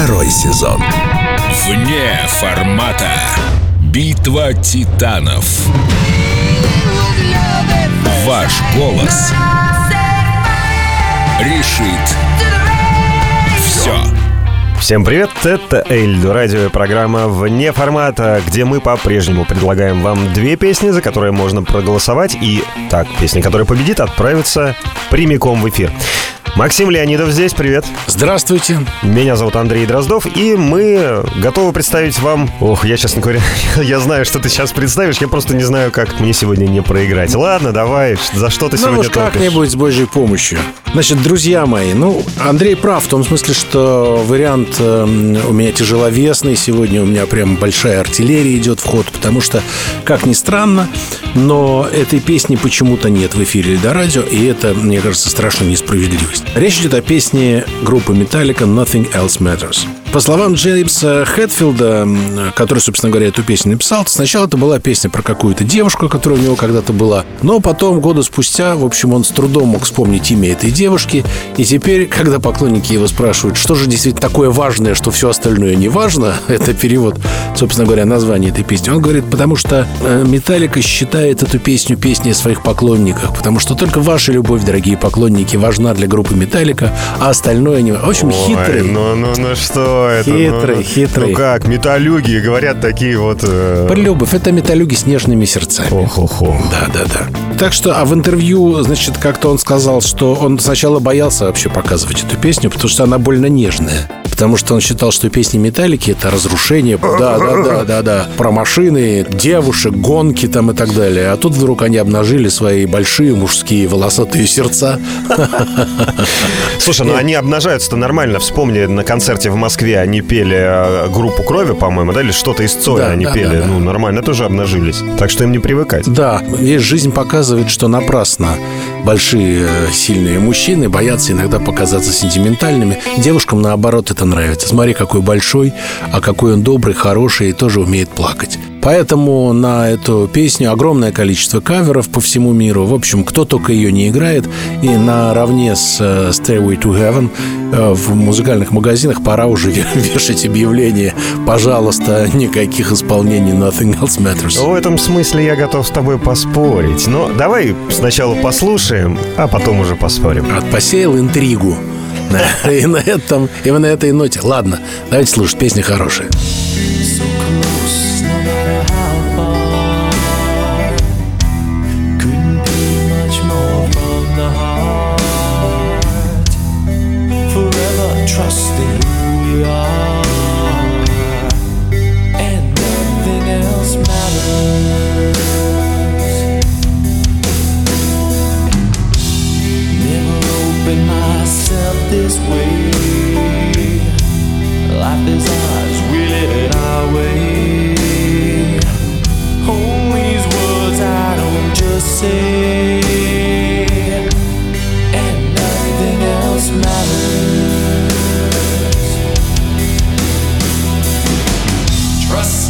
Второй сезон. Вне формата. Битва титанов. Ваш голос решит все. Всем привет, это Эльду, радио и программа «Вне формата», где мы по-прежнему предлагаем вам две песни, за которые можно проголосовать, и так, песня, которая победит, отправится прямиком в эфир. Максим Леонидов здесь, привет. Здравствуйте. Меня зовут Андрей Дроздов, и мы готовы представить вам... Ох, я, честно говоря, я знаю, что ты сейчас представишь, я просто не знаю, как мне сегодня не проиграть. Ладно, давай, за что ты ну, сегодня уж как-нибудь с божьей помощью. Значит, друзья мои, ну, Андрей прав в том смысле, что вариант э, у меня тяжеловесный. Сегодня у меня прям большая артиллерия идет в ход, потому что, как ни странно, но этой песни почему-то нет в эфире до радио, и это, мне кажется, страшная несправедливость. Речь идет о песне группы Metallica «Nothing Else Matters». По словам Джеймса Хэтфилда, который, собственно говоря, эту песню написал, сначала это была песня про какую-то девушку, которая у него когда-то была, но потом, года спустя, в общем, он с трудом мог вспомнить имя этой девушки, и теперь, когда поклонники его спрашивают, что же действительно такое важное, что все остальное не важно, это перевод, собственно говоря, названия этой песни, он говорит, потому что э, Металлика считает эту песню песней о своих поклонниках, потому что только ваша любовь, дорогие поклонники, важна для группы Металлика, а остальное не... В общем, Ой, хитрый. Ну, ну, ну что это? Хитрый, ну, хитрый. Ну как, металлюги говорят такие вот... Э... Полюбовь — это металюги с нежными сердцами. Ох-охо. Да, да, да. Так что, а в интервью, значит, как-то он сказал, что он сначала боялся вообще показывать эту песню, потому что она больно нежная потому что он считал, что песни Металлики это разрушение, да, да, да, да, да, про машины, девушек, гонки там и так далее. А тут вдруг они обнажили свои большие мужские волосатые сердца. Слушай, ну они обнажаются-то нормально. Вспомни, на концерте в Москве они пели э, группу крови, по-моему, да, или что-то из Цоя они пели. Ну, нормально тоже обнажились. Так что им не привыкать. Да, весь жизнь показывает, что напрасно большие э, сильные мужчины боятся иногда показаться сентиментальными. Девушкам, наоборот, это нравится. Смотри, какой большой, а какой он добрый, хороший и тоже умеет плакать. Поэтому на эту песню огромное количество каверов по всему миру. В общем, кто только ее не играет. И наравне с э, Stairway to Heaven э, в музыкальных магазинах пора уже вешать объявление «Пожалуйста, никаких исполнений Nothing Else Matters». В этом смысле я готов с тобой поспорить. Но давай сначала послушаем, а потом уже поспорим. От посеял интригу. И на этом, и на этой ноте. Ладно, давайте слушать, песня хорошая.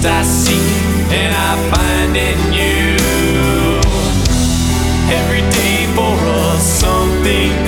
Trust I seek and I find in you. Every day for us something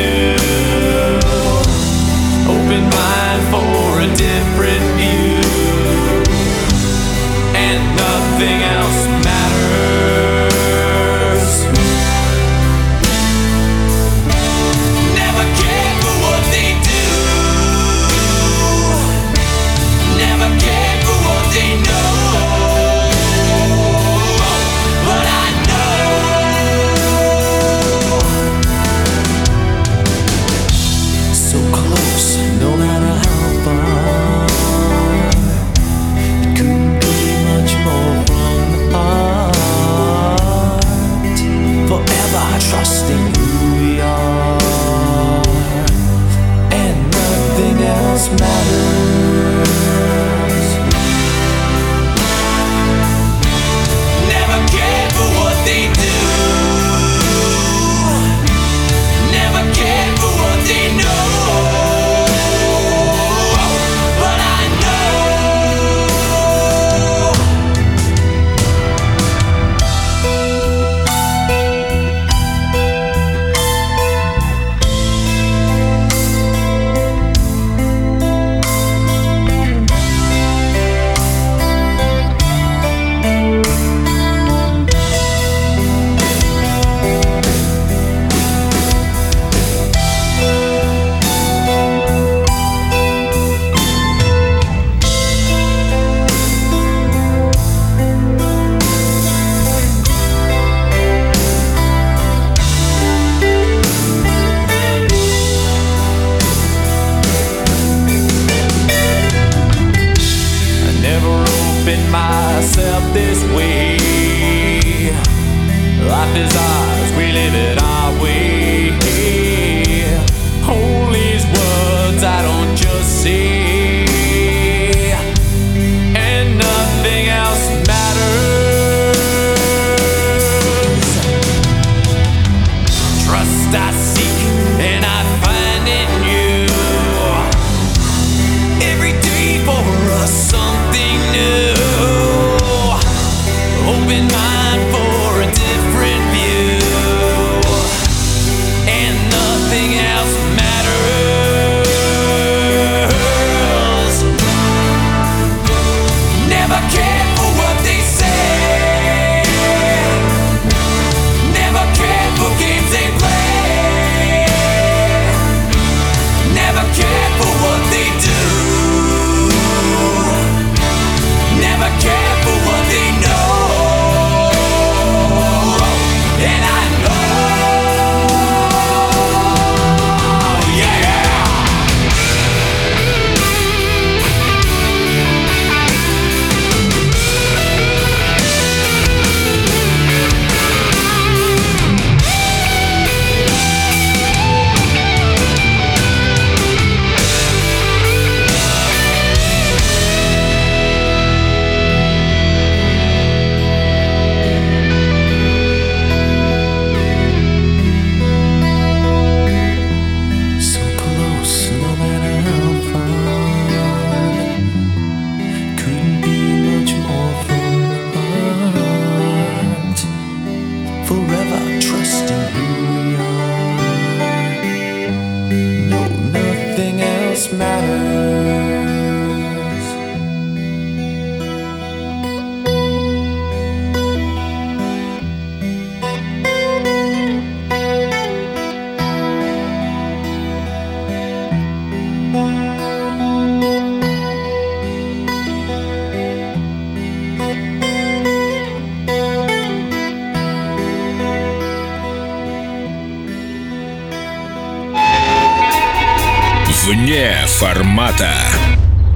формата.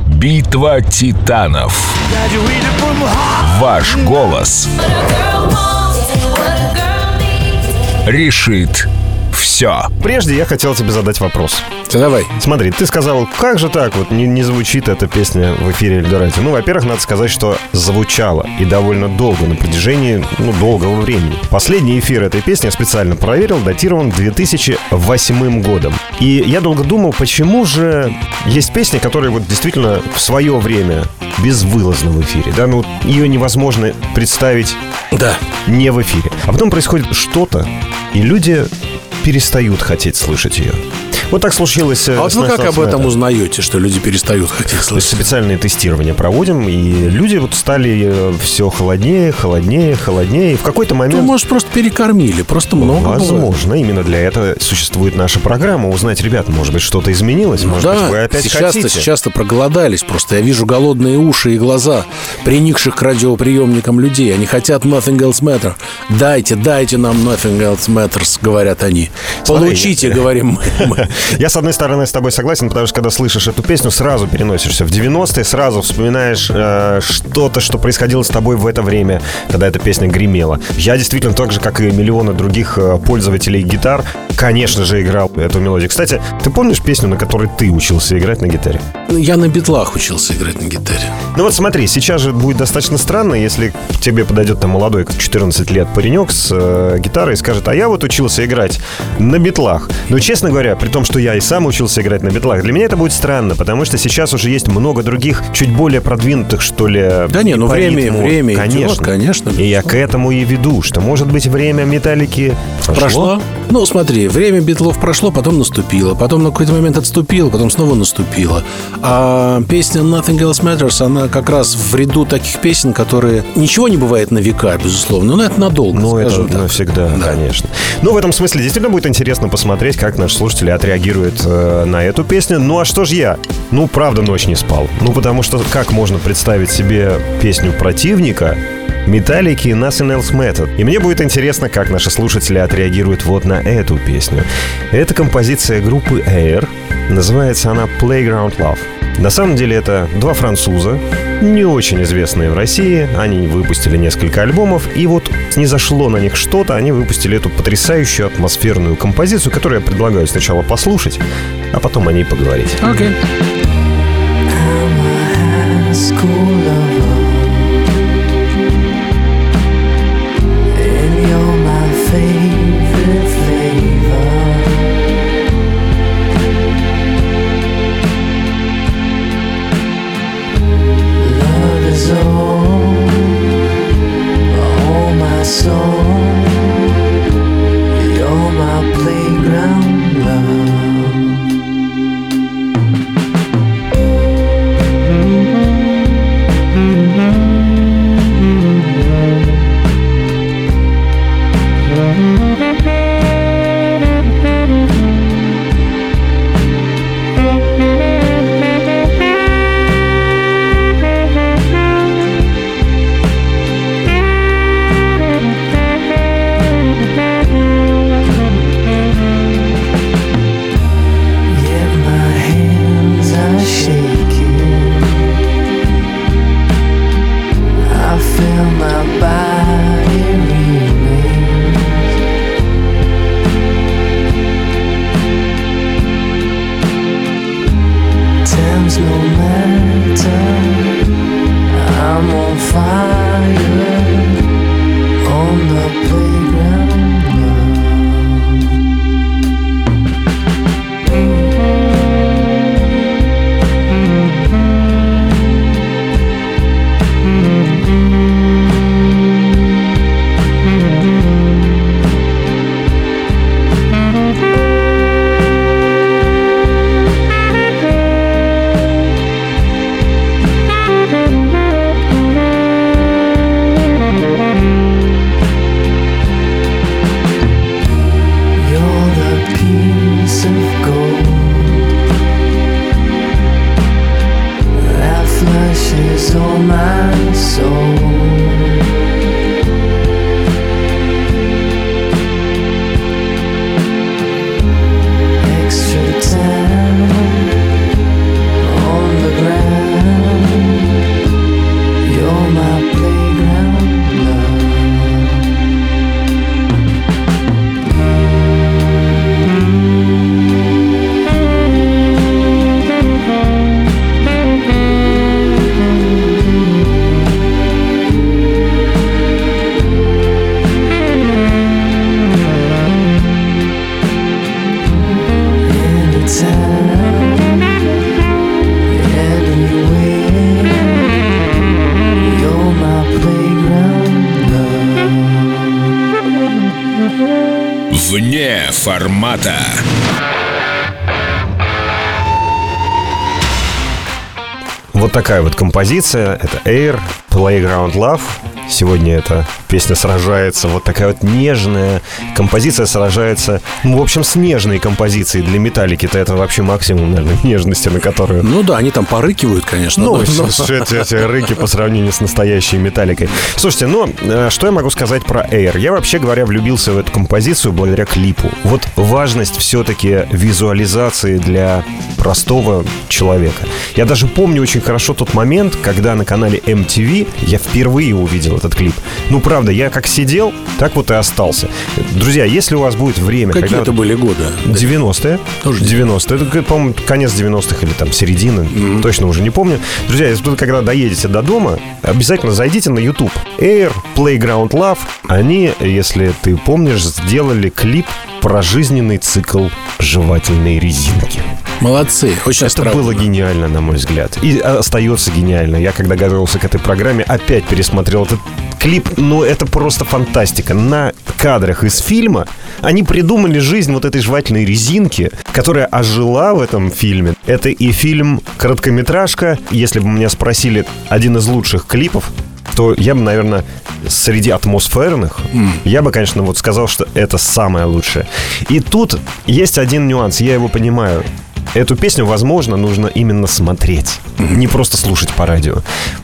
Битва титанов. Ваш голос решит все. Прежде я хотел тебе задать вопрос. Да давай. Смотри, ты сказал, как же так вот не, не звучит эта песня в эфире Эльдорадио? Ну, во-первых, надо сказать, что звучала и довольно долго, на протяжении, ну, долгого времени. Последний эфир этой песни я специально проверил, датирован 2008 годом. И я долго думал, почему же есть песни, которые вот действительно в свое время безвылазно в эфире, да, ну, ее невозможно представить Да. не в эфире. А потом происходит что-то, и люди перестают хотеть слышать ее. Вот так случилось. э, А вот вы как об этом узнаете, что люди перестают хотеть слышать? специальные тестирования проводим, и люди вот стали все холоднее, холоднее, холоднее. И в какой-то Ну, момент... может, просто перекормили, просто много бывает. Возможно, именно для этого существует наша программа. Узнать, ребят, может быть, что-то изменилось, может быть, вы Да, опять сейчас-то, хотите. сейчас-то проголодались просто. Я вижу голодные уши и глаза приникших к радиоприемникам людей. Они хотят nothing else matter. Дайте, дайте нам nothing else matters, говорят они. Смотри, Получите, я- говорим мы. Я, с одной стороны, с тобой согласен, потому что когда слышишь эту песню, сразу переносишься в 90-е, сразу вспоминаешь э, что-то, что происходило с тобой в это время, когда эта песня гремела. Я действительно так же, как и миллионы других э, пользователей гитар, конечно же, играл эту мелодию. Кстати, ты помнишь песню, на которой ты учился играть на гитаре? Я на битлах учился играть на гитаре. Ну вот смотри, сейчас же будет достаточно странно, если к тебе подойдет там молодой, как 14 лет паренек с э, гитарой и скажет, а я вот учился играть на битлах. Но, честно говоря, при том, что я и сам учился играть на битлах, для меня это будет странно, потому что сейчас уже есть много других, чуть более продвинутых, что ли, Да не, ну время- ритму. время идет, конечно. конечно. И я к этому и веду, что, может быть, время металлики прошло. Прошло? Ну, смотри, время битлов прошло, потом наступило. Потом на какой-то момент отступило, потом снова наступило. А песня Nothing Else Matters, она как раз в ряду таких песен, которые... Ничего не бывает на века, безусловно, но это надолго, Ну, это так. навсегда, конечно. Ну, в этом смысле действительно будет интересно посмотреть, как наши слушатели отреагируют э, на эту песню. Ну, а что ж я? Ну, правда, ночь не спал. Ну, потому что как можно представить себе песню противника, Металлики Nothing Else Matter. И мне будет интересно, как наши слушатели отреагируют вот на эту песню. Это композиция группы Air. Называется она Playground Love. На самом деле это два француза, не очень известные в России. Они выпустили несколько альбомов, и вот не зашло на них что-то, они выпустили эту потрясающую атмосферную композицию, которую я предлагаю сначала послушать, а потом о ней поговорить. School lover, and so. Вот такая вот композиция. Это Air, Playground Love. Сегодня эта песня сражается. Вот такая вот нежная композиция сражается. Ну, в общем, с нежной композицией для металлики-то это вообще максимум, наверное, нежности, на которую Ну да, они там порыкивают, конечно. Ну, но- но- с- с- эти, эти рыки по сравнению с настоящей металликой. Слушайте, ну, э, что я могу сказать про Air? Я, вообще говоря, влюбился в эту композицию благодаря клипу. Вот важность все-таки визуализации для простого человека. Я даже помню очень хорошо тот момент, когда на канале MTV я впервые увидел этот клип. Ну, правда, я как сидел, так вот и остался. Друзья, если у вас будет время... Какие когда- это были годы? 90-е. Тоже 90-е. Это, по-моему, конец 90-х или там середина. Точно уже не помню. Друзья, если вы когда доедете до дома, обязательно зайдите на YouTube. Air, Playground Love. Они, если ты помнишь, сделали клип про жизненный цикл жевательной резинки. Молодцы, очень Это остроумно. было гениально, на мой взгляд. И остается гениально. Я, когда готовился к этой программе, опять пересмотрел этот клип. Ну, это просто фантастика. На кадрах из фильма они придумали жизнь вот этой жевательной резинки, которая ожила в этом фильме. Это и фильм короткометражка. Если бы меня спросили один из лучших клипов, то я бы, наверное, среди атмосферных, я бы, конечно, вот сказал, что это самое лучшее. И тут есть один нюанс, я его понимаю. Эту песню, возможно, нужно именно смотреть, не просто слушать по радио.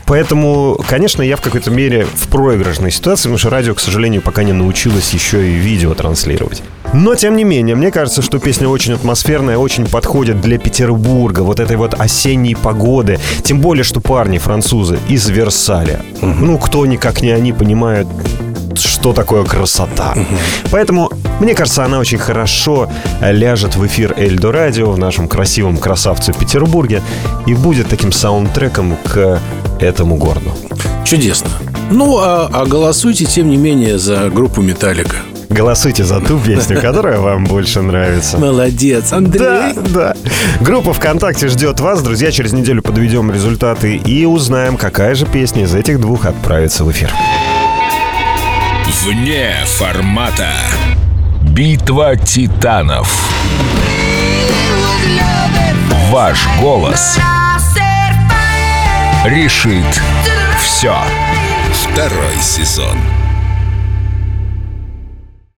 Поэтому, конечно, я в какой-то мере в проигрышной ситуации, потому что радио, к сожалению, пока не научилось еще и видео транслировать. Но, тем не менее, мне кажется, что песня очень атмосферная, очень подходит для Петербурга, вот этой вот осенней погоды. Тем более, что парни французы из Версаля. Ну, кто никак не они понимают, что такое красота. Поэтому, мне кажется, она очень хорошо ляжет в эфир Эльдо Радио в нашем красивом красавце Петербурге и будет таким саундтреком к этому городу. Чудесно. Ну, а, а голосуйте, тем не менее, за группу «Металлика». Голосуйте за ту песню, которая вам больше нравится. Молодец, Андрей. Да, да. Группа ВКонтакте ждет вас. Друзья, через неделю подведем результаты и узнаем, какая же песня из этих двух отправится в эфир. Вне формата. Битва титанов. Ваш голос решит все. Второй сезон.